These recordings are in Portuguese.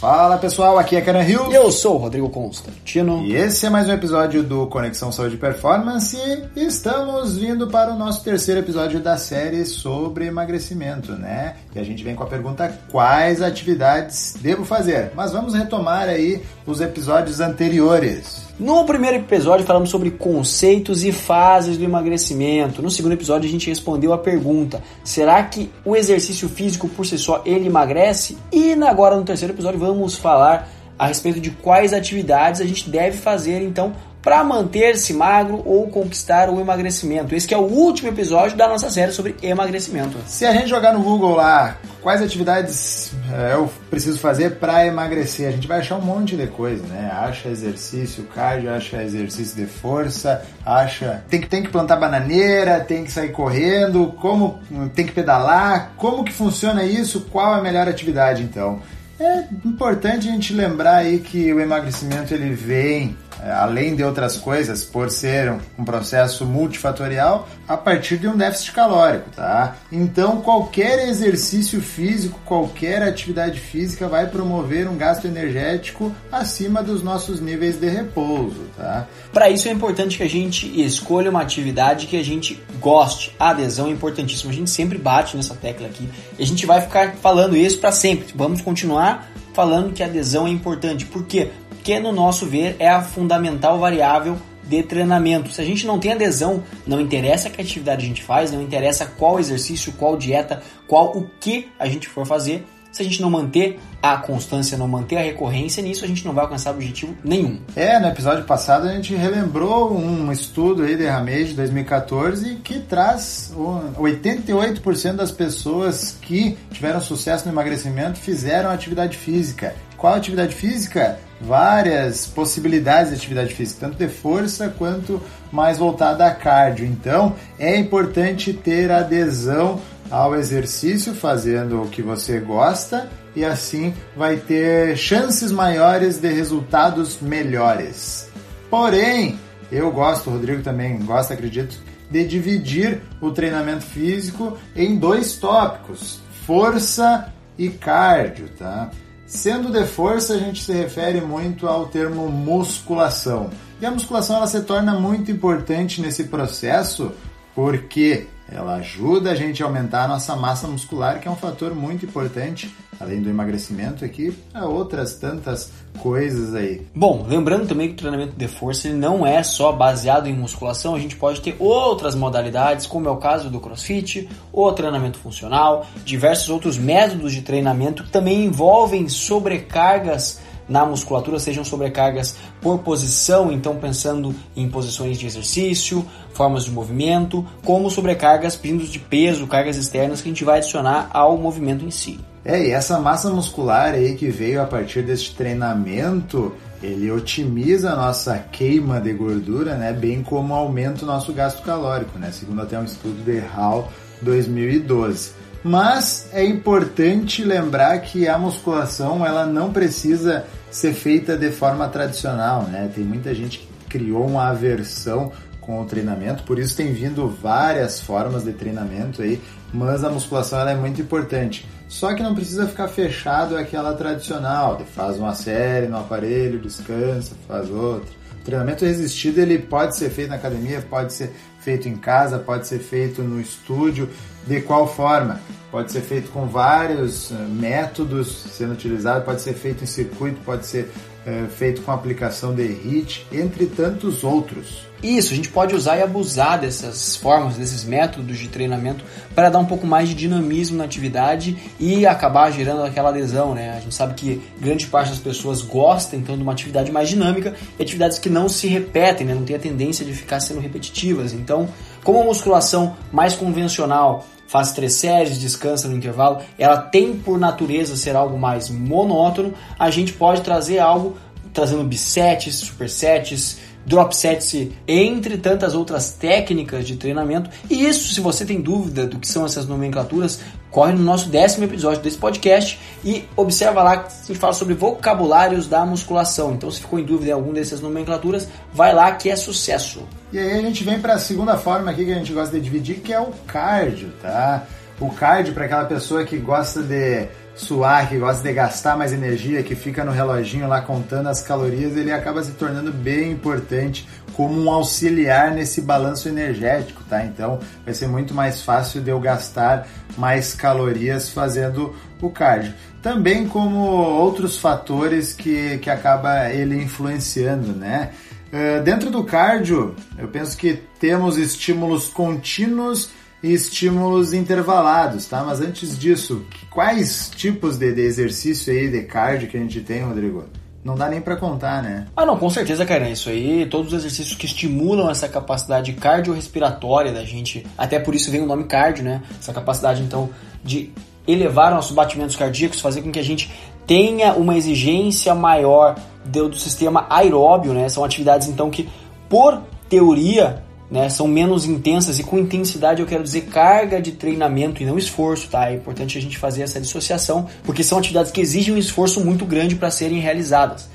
Fala pessoal, aqui é Karen Hill. E eu sou o Rodrigo Constantino. E esse é mais um episódio do Conexão Saúde e Performance. E estamos vindo para o nosso terceiro episódio da série sobre emagrecimento, né? E a gente vem com a pergunta: quais atividades devo fazer? Mas vamos retomar aí os episódios anteriores. No primeiro episódio falamos sobre conceitos e fases do emagrecimento. No segundo episódio a gente respondeu a pergunta: será que o exercício físico por si só ele emagrece? E agora no terceiro episódio vamos falar a respeito de quais atividades a gente deve fazer então para manter-se magro ou conquistar o emagrecimento. Esse é o último episódio da nossa série sobre emagrecimento. Se a gente jogar no Google lá, quais atividades é, eu preciso fazer para emagrecer, a gente vai achar um monte de coisa, né? Acha exercício cardio, acha exercício de força, acha tem que tem que plantar bananeira, tem que sair correndo, como tem que pedalar, como que funciona isso? Qual a melhor atividade então? É importante a gente lembrar aí que o emagrecimento ele vem é, além de outras coisas, por ser um processo multifatorial, a partir de um déficit calórico, tá? Então, qualquer exercício físico, qualquer atividade física vai promover um gasto energético acima dos nossos níveis de repouso, tá? Para isso é importante que a gente escolha uma atividade que a gente goste. A adesão é importantíssima. A gente sempre bate nessa tecla aqui. E a gente vai ficar falando isso para sempre. Vamos continuar falando que adesão é importante. Por quê? que no nosso ver é a fundamental variável de treinamento. Se a gente não tem adesão, não interessa que atividade a gente faz, não interessa qual exercício, qual dieta, qual o que a gente for fazer, se a gente não manter a constância, não manter a recorrência, nisso a gente não vai alcançar objetivo nenhum. É, no episódio passado a gente relembrou um estudo aí de Ramej de 2014 que traz 88% das pessoas que tiveram sucesso no emagrecimento fizeram atividade física. Qual atividade física? Várias possibilidades de atividade física, tanto de força quanto mais voltada a cardio. Então, é importante ter adesão ao exercício, fazendo o que você gosta e assim vai ter chances maiores de resultados melhores. Porém, eu gosto, o Rodrigo também gosta, acredito, de dividir o treinamento físico em dois tópicos: força e cardio, tá? Sendo de força, a gente se refere muito ao termo musculação. E a musculação ela se torna muito importante nesse processo porque ela ajuda a gente a aumentar a nossa massa muscular, que é um fator muito importante, além do emagrecimento aqui, há outras tantas coisas aí. Bom, lembrando também que o treinamento de força ele não é só baseado em musculação, a gente pode ter outras modalidades, como é o caso do crossfit, o treinamento funcional, diversos outros métodos de treinamento que também envolvem sobrecargas na musculatura sejam sobrecargas por posição, então pensando em posições de exercício, formas de movimento, como sobrecargas vindos de peso, cargas externas que a gente vai adicionar ao movimento em si. É, e essa massa muscular aí que veio a partir desse treinamento, ele otimiza a nossa queima de gordura, né, bem como aumenta o nosso gasto calórico, né, segundo até um estudo de Hall 2012. Mas é importante lembrar que a musculação ela não precisa ser feita de forma tradicional, né? Tem muita gente que criou uma aversão com o treinamento, por isso tem vindo várias formas de treinamento aí, mas a musculação é muito importante. Só que não precisa ficar fechado aquela tradicional, faz uma série no aparelho, descansa, faz outra. Treinamento resistido ele pode ser feito na academia, pode ser feito em casa, pode ser feito no estúdio. De qual forma? Pode ser feito com vários eh, métodos sendo utilizado, pode ser feito em circuito, pode ser é, feito com aplicação de HIIT, entre tantos outros. Isso, a gente pode usar e abusar dessas formas, desses métodos de treinamento para dar um pouco mais de dinamismo na atividade e acabar gerando aquela adesão, né? A gente sabe que grande parte das pessoas gosta então de uma atividade mais dinâmica e atividades que não se repetem, né? Não tem a tendência de ficar sendo repetitivas. Então, como a musculação mais convencional faz três séries, descansa no intervalo, ela tem por natureza ser algo mais monótono, a gente pode trazer algo trazendo bisets, supersets, drop sets, entre tantas outras técnicas de treinamento. E isso, se você tem dúvida do que são essas nomenclaturas, corre no nosso décimo episódio desse podcast e observa lá que fala sobre vocabulários da musculação. Então, se ficou em dúvida em alguma dessas nomenclaturas, vai lá que é sucesso. E aí a gente vem para a segunda forma aqui que a gente gosta de dividir, que é o cardio, tá? O cardio para aquela pessoa que gosta de suar, que gosta de gastar mais energia, que fica no reloginho lá contando as calorias, ele acaba se tornando bem importante como um auxiliar nesse balanço energético, tá? Então vai ser muito mais fácil de eu gastar mais calorias fazendo o cardio. Também como outros fatores que, que acaba ele influenciando, né? Uh, dentro do cardio, eu penso que temos estímulos contínuos e estímulos intervalados, tá? Mas antes disso, quais tipos de, de exercício aí de cardio que a gente tem, Rodrigo? Não dá nem para contar, né? Ah, não, com certeza, cara. Isso aí, todos os exercícios que estimulam essa capacidade cardiorrespiratória da gente, até por isso vem o nome cardio, né? Essa capacidade, então, de elevar nossos batimentos cardíacos, fazer com que a gente tenha uma exigência maior do, do sistema aeróbio, né? São atividades, então, que, por teoria, né, são menos intensas e com intensidade eu quero dizer carga de treinamento e não esforço, tá? É importante a gente fazer essa dissociação, porque são atividades que exigem um esforço muito grande para serem realizadas.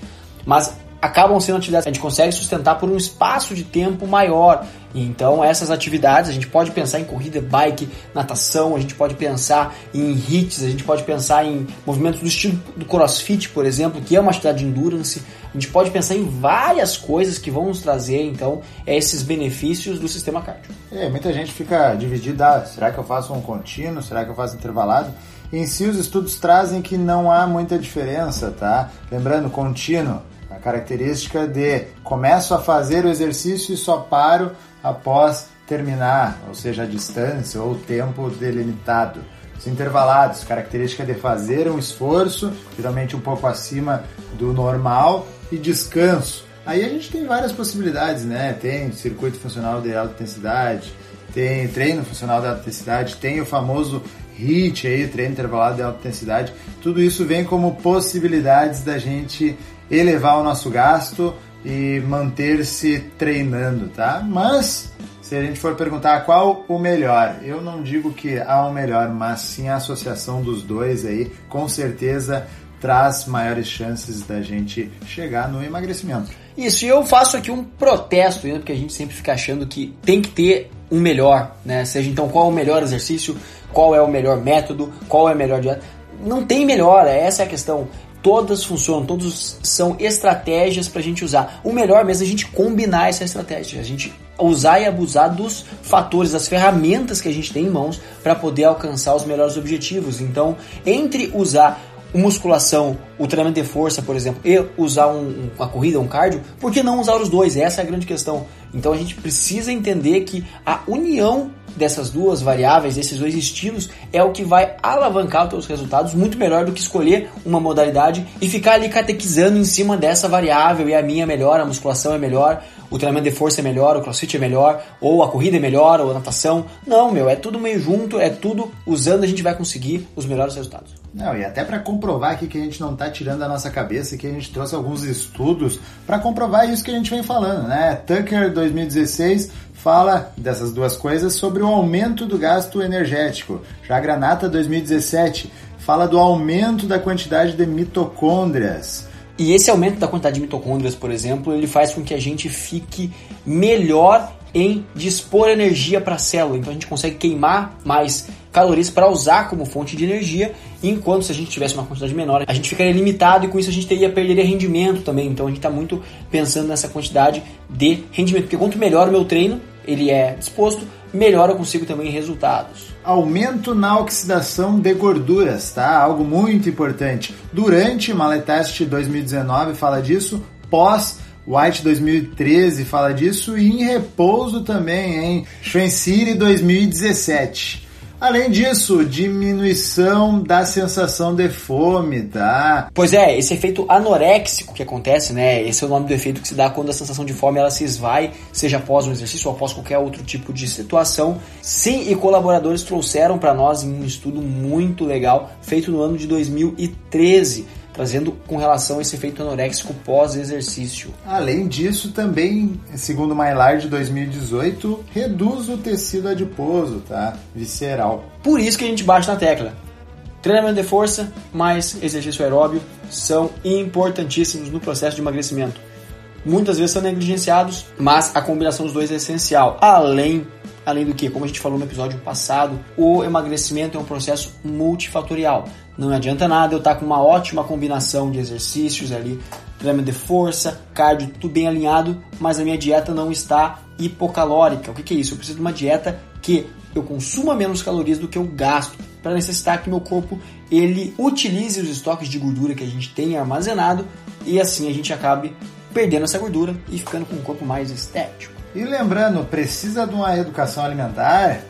Mas acabam sendo atividades que a gente consegue sustentar por um espaço de tempo maior. Então, essas atividades, a gente pode pensar em corrida, bike, natação, a gente pode pensar em hits, a gente pode pensar em movimentos do estilo do crossfit, por exemplo, que é uma atividade de endurance. A gente pode pensar em várias coisas que vão nos trazer, então, esses benefícios do sistema cardio. É, muita gente fica dividida, ah, será que eu faço um contínuo, será que eu faço intervalado? Em si, os estudos trazem que não há muita diferença, tá? Lembrando, contínuo característica de começo a fazer o exercício e só paro após terminar, ou seja, a distância ou o tempo delimitado. Os intervalados, característica de fazer um esforço, geralmente um pouco acima do normal, e descanso. Aí a gente tem várias possibilidades, né? Tem circuito funcional de alta intensidade, tem treino funcional de alta intensidade, tem o famoso HIIT aí, treino intervalado de alta intensidade. Tudo isso vem como possibilidades da gente elevar o nosso gasto e manter-se treinando, tá? Mas se a gente for perguntar qual o melhor, eu não digo que há o um melhor, mas sim a associação dos dois aí, com certeza traz maiores chances da gente chegar no emagrecimento. Isso, e eu faço aqui um protesto, porque a gente sempre fica achando que tem que ter um melhor, né? Seja então qual é o melhor exercício, qual é o melhor método, qual é a melhor dieta. Não tem melhor, essa é a questão todas funcionam, todos são estratégias para a gente usar. O melhor mesmo é a gente combinar essa estratégia, a gente usar e abusar dos fatores, das ferramentas que a gente tem em mãos para poder alcançar os melhores objetivos. Então, entre usar musculação, o treinamento de força, por exemplo, e usar um, uma corrida, um cardio, por que não usar os dois? Essa é a grande questão. Então a gente precisa entender que a união dessas duas variáveis, desses dois estilos, é o que vai alavancar os seus resultados muito melhor do que escolher uma modalidade e ficar ali catequizando em cima dessa variável e a minha é melhor, a musculação é melhor, o treinamento de força é melhor, o crossfit é melhor, ou a corrida é melhor, ou a natação. Não, meu, é tudo meio junto, é tudo usando a gente vai conseguir os melhores resultados. Não, e até para comprovar aqui que a gente não está tirando da nossa cabeça, que a gente trouxe alguns estudos para comprovar isso que a gente vem falando, né? Tucker 2016 fala dessas duas coisas sobre o aumento do gasto energético. Já Granata 2017 fala do aumento da quantidade de mitocôndrias. E esse aumento da quantidade de mitocôndrias, por exemplo, ele faz com que a gente fique melhor em dispor energia para a célula. Então a gente consegue queimar mais calorias para usar como fonte de energia, enquanto se a gente tivesse uma quantidade menor, a gente ficaria limitado e com isso a gente teria perderia rendimento também. Então a gente está muito pensando nessa quantidade de rendimento, porque quanto melhor o meu treino, ele é disposto, melhor eu consigo também resultados. Aumento na oxidação de gorduras, tá? Algo muito importante. Durante Maletest 2019 fala disso, pós White 2013 fala disso e em repouso também, em City 2017. Além disso, diminuição da sensação de fome, tá? Pois é, esse efeito anoréxico que acontece, né? Esse é o nome do efeito que se dá quando a sensação de fome ela se esvai, seja após um exercício ou após qualquer outro tipo de situação. Sim, e colaboradores trouxeram para nós um estudo muito legal feito no ano de 2013 trazendo com relação a esse efeito anoréxico pós-exercício. Além disso, também, segundo o Mylar de 2018, reduz o tecido adiposo, tá? Visceral. Por isso que a gente bate na tecla. Treinamento de força mais exercício aeróbio são importantíssimos no processo de emagrecimento. Muitas vezes são negligenciados, mas a combinação dos dois é essencial. Além Além do que, como a gente falou no episódio passado, o emagrecimento é um processo multifatorial. Não adianta nada eu estar com uma ótima combinação de exercícios ali, treinamento de força, cardio, tudo bem alinhado, mas a minha dieta não está hipocalórica. O que, que é isso? Eu preciso de uma dieta que eu consuma menos calorias do que eu gasto, para necessitar que meu corpo ele utilize os estoques de gordura que a gente tem armazenado e assim a gente acabe perdendo essa gordura e ficando com um corpo mais estético. E lembrando, precisa de uma educação alimentar?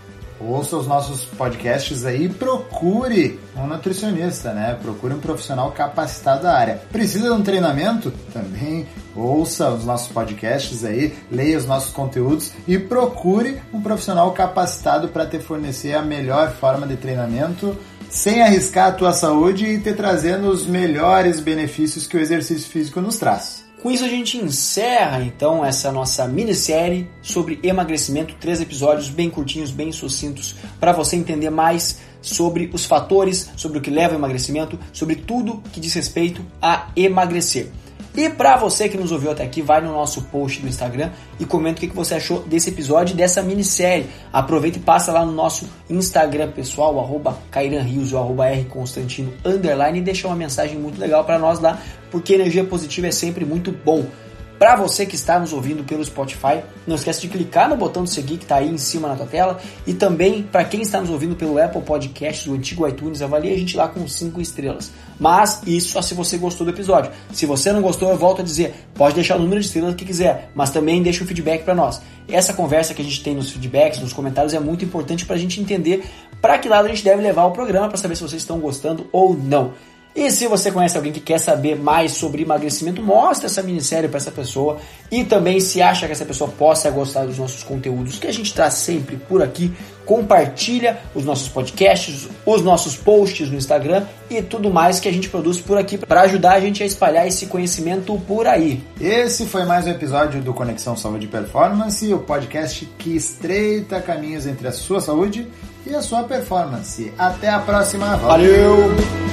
Ouça os nossos podcasts aí e procure um nutricionista, né? Procure um profissional capacitado da área. Precisa de um treinamento? Também ouça os nossos podcasts aí, leia os nossos conteúdos e procure um profissional capacitado para te fornecer a melhor forma de treinamento sem arriscar a tua saúde e te trazendo os melhores benefícios que o exercício físico nos traz. Com isso a gente encerra então essa nossa minissérie sobre emagrecimento, três episódios bem curtinhos, bem sucintos, para você entender mais sobre os fatores, sobre o que leva ao emagrecimento, sobre tudo que diz respeito a emagrecer. E para você que nos ouviu até aqui, vai no nosso post do Instagram e comenta o que você achou desse episódio dessa minissérie. Aproveita e passa lá no nosso Instagram pessoal, arroba Rios, ou arroba Constantino, underline, e deixa uma mensagem muito legal para nós lá, porque energia positiva é sempre muito bom. Para você que está nos ouvindo pelo Spotify, não esquece de clicar no botão de seguir que está aí em cima na tua tela. E também, para quem está nos ouvindo pelo Apple Podcasts, do antigo iTunes, avalie a gente lá com 5 estrelas. Mas isso só se você gostou do episódio. Se você não gostou, eu volto a dizer, pode deixar o número de estrelas que quiser, mas também deixa o feedback para nós. Essa conversa que a gente tem nos feedbacks, nos comentários, é muito importante para a gente entender para que lado a gente deve levar o programa para saber se vocês estão gostando ou não. E se você conhece alguém que quer saber mais sobre emagrecimento, mostre essa minissérie para essa pessoa. E também, se acha que essa pessoa possa gostar dos nossos conteúdos que a gente traz sempre por aqui, compartilha os nossos podcasts, os nossos posts no Instagram e tudo mais que a gente produz por aqui para ajudar a gente a espalhar esse conhecimento por aí. Esse foi mais um episódio do Conexão Saúde e Performance, o podcast que estreita caminhos entre a sua saúde e a sua performance. Até a próxima. Valeu. Valeu.